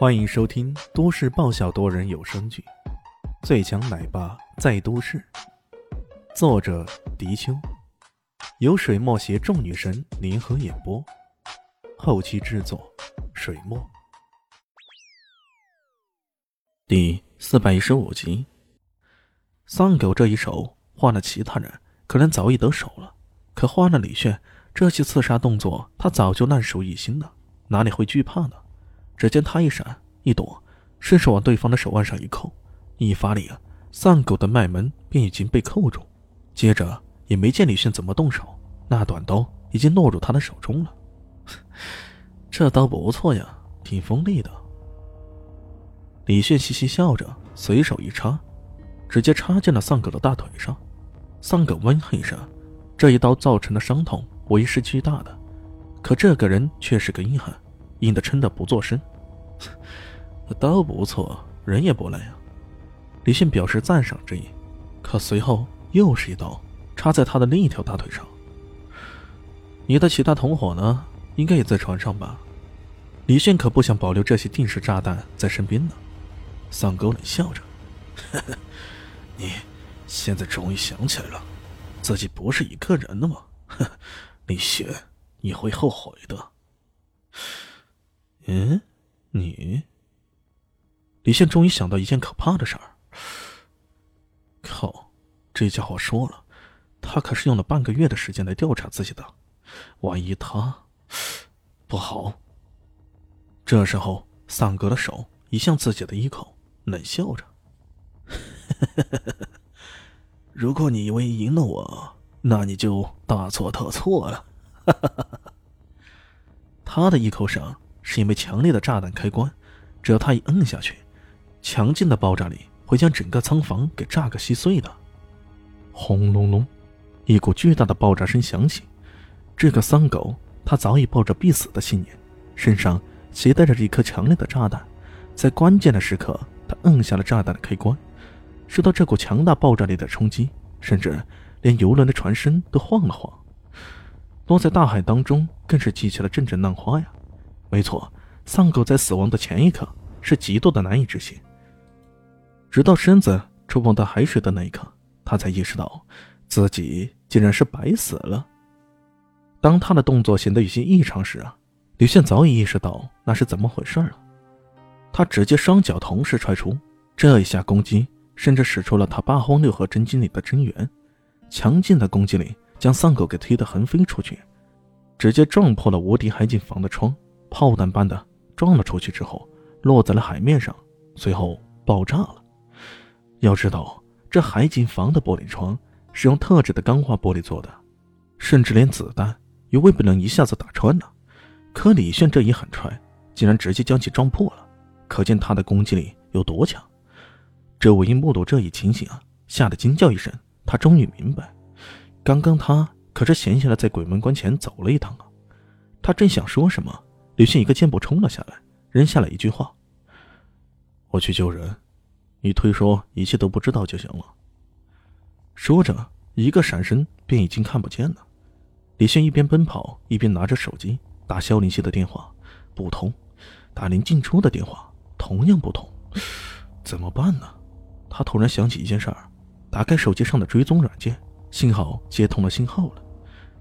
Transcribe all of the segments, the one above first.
欢迎收听都市爆笑多人有声剧《最强奶爸在都市》，作者：迪秋，由水墨携众女神联合演播，后期制作：水墨。第四百一十五集，丧狗这一手换了其他人，可能早已得手了，可换了李炫，这些刺杀动作他早就烂熟于心了，哪里会惧怕呢？只见他一闪一躲，顺手往对方的手腕上一扣，一发力啊，丧狗的脉门便已经被扣住。接着也没见李炫怎么动手，那短刀已经落入他的手中了。这刀不错呀，挺锋利的。李炫嘻嘻笑着，随手一插，直接插进了丧狗的大腿上。丧狗闷哼一声，这一刀造成的伤痛为是巨大的，可这个人却是个硬汉，硬得撑得不作声。刀不错，人也不赖啊！李迅表示赞赏之意，可随后又是一刀插在他的另一条大腿上。你的其他同伙呢？应该也在船上吧？李迅可不想保留这些定时炸弹在身边呢。丧狗冷笑着：“呵呵，你现在终于想起来了，自己不是一个人了吗？呵，李迅，你会后悔的。”嗯。你，李现终于想到一件可怕的事儿。靠，这家伙说了，他可是用了半个月的时间来调查自己的，万一他不好。这时候，丧哥的手移向自己的衣口，冷笑着：“ 如果你以为赢了我，那你就大错特错了。”他的衣口上。是因为强烈的炸弹开关，只要他一摁下去，强劲的爆炸力会将整个仓房给炸个稀碎的。轰隆隆，一股巨大的爆炸声响起。这个丧狗，他早已抱着必死的信念，身上携带着一颗强烈的炸弹，在关键的时刻，他摁下了炸弹的开关。受到这股强大爆炸力的冲击，甚至连游轮的船身都晃了晃，落在大海当中，更是激起了阵阵浪花呀。没错，丧狗在死亡的前一刻是极度的难以置信。直到身子触碰到海水的那一刻，他才意识到自己竟然是白死了。当他的动作显得有些异常时啊，李炫早已意识到那是怎么回事了。他直接双脚同时踹出，这一下攻击甚至使出了他八荒六合真经里的真元，强劲的攻击力将丧狗给推得横飞出去，直接撞破了无敌海景房的窗。炮弹般的撞了出去之后，落在了海面上，随后爆炸了。要知道，这海景房的玻璃窗是用特制的钢化玻璃做的，甚至连子弹也未必能一下子打穿呢。可李炫这一狠踹，竟然直接将其撞破了，可见他的攻击力有多强。周武英目睹这一情形啊，吓得惊叫一声。他终于明白，刚刚他可是闲下来在鬼门关前走了一趟啊。他正想说什么。李迅一个箭步冲了下来，扔下了一句话：“我去救人，你推说一切都不知道就行了。”说着，一个闪身便已经看不见了。李迅一边奔跑，一边拿着手机打肖林熙的电话，不通；打林静初的电话，同样不通。怎么办呢？他突然想起一件事儿，打开手机上的追踪软件，幸好接通了信号了。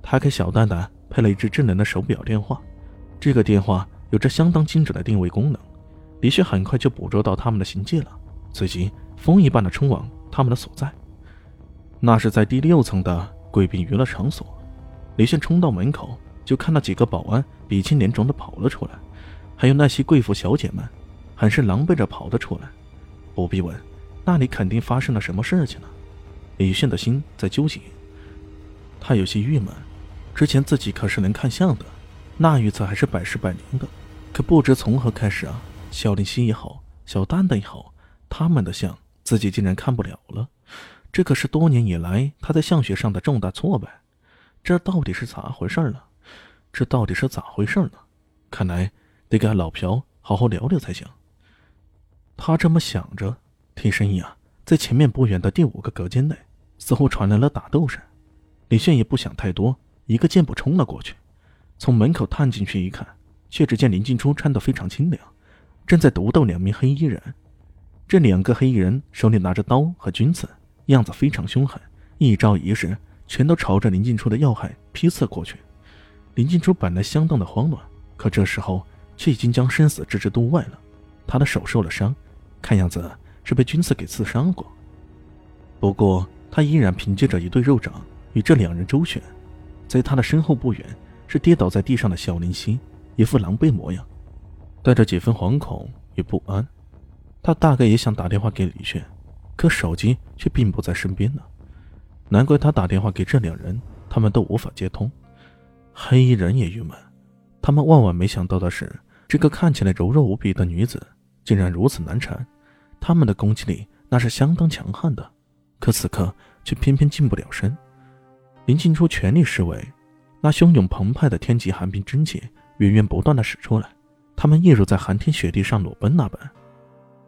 他给小蛋蛋配了一只智能的手表电话。这个电话有着相当精准的定位功能，李迅很快就捕捉到他们的行迹了，随即风一般的冲往他们的所在。那是在第六层的贵宾娱乐场所。李炫冲到门口，就看到几个保安鼻青脸肿的跑了出来，还有那些贵妇小姐们，很是狼狈着跑了出来。不必问，那里肯定发生了什么事情了。李炫的心在纠结，他有些郁闷，之前自己可是能看相的。那预测还是百试百灵的，可不知从何开始啊，小林希也好，小蛋蛋也好，他们的相自己竟然看不了了，这可是多年以来他在相学上的重大挫败，这到底是咋回事呢？这到底是咋回事呢？看来得跟老朴好好聊聊才行。他这么想着，听声音啊，在前面不远的第五个隔间内，似乎传来了打斗声。李炫也不想太多，一个箭步冲了过去。从门口探进去一看，却只见林静初穿得非常清凉，正在独斗两名黑衣人。这两个黑衣人手里拿着刀和军刺，样子非常凶狠，一招一式全都朝着林静初的要害劈刺过去。林静初本来相当的慌乱，可这时候却已经将生死置之度外了。他的手受了伤，看样子是被军刺给刺伤过。不过他依然凭借着一对肉掌与这两人周旋。在他的身后不远是跌倒在地上的小林夕，一副狼狈模样，带着几分惶恐与不安。他大概也想打电话给李炫，可手机却并不在身边呢。难怪他打电话给这两人，他们都无法接通。黑衣人也郁闷，他们万万没想到的是，这个看起来柔弱无比的女子竟然如此难缠。他们的攻击力那是相当强悍的，可此刻却偏偏近不了身。林静初全力施为，那汹涌澎湃的天级寒冰真气源源不断的使出来，他们一如在寒天雪地上裸奔那般。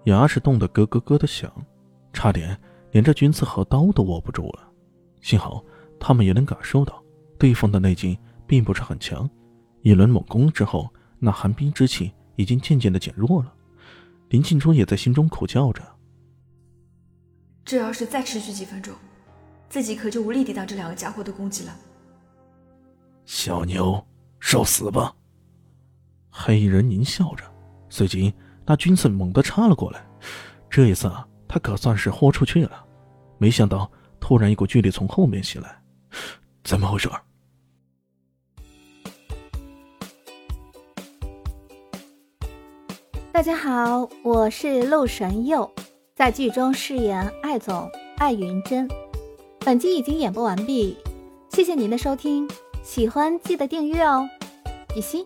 牙齿冻得咯咯咯的响，差点连这军刺和刀都握不住了。幸好他们也能感受到对方的内劲并不是很强，一轮猛攻之后，那寒冰之气已经渐渐的减弱了。林静初也在心中苦叫着：这要是再持续几分钟，自己可就无力抵挡这两个家伙的攻击了。小牛，受死吧！黑衣人狞笑着，随即。那军刺猛地插了过来，这一次啊他可算是豁出去了。没想到，突然一股巨力从后面袭来，怎么回事？大家好，我是陆神佑，在剧中饰演艾总艾云珍。本集已经演播完毕，谢谢您的收听，喜欢记得订阅哦，比心。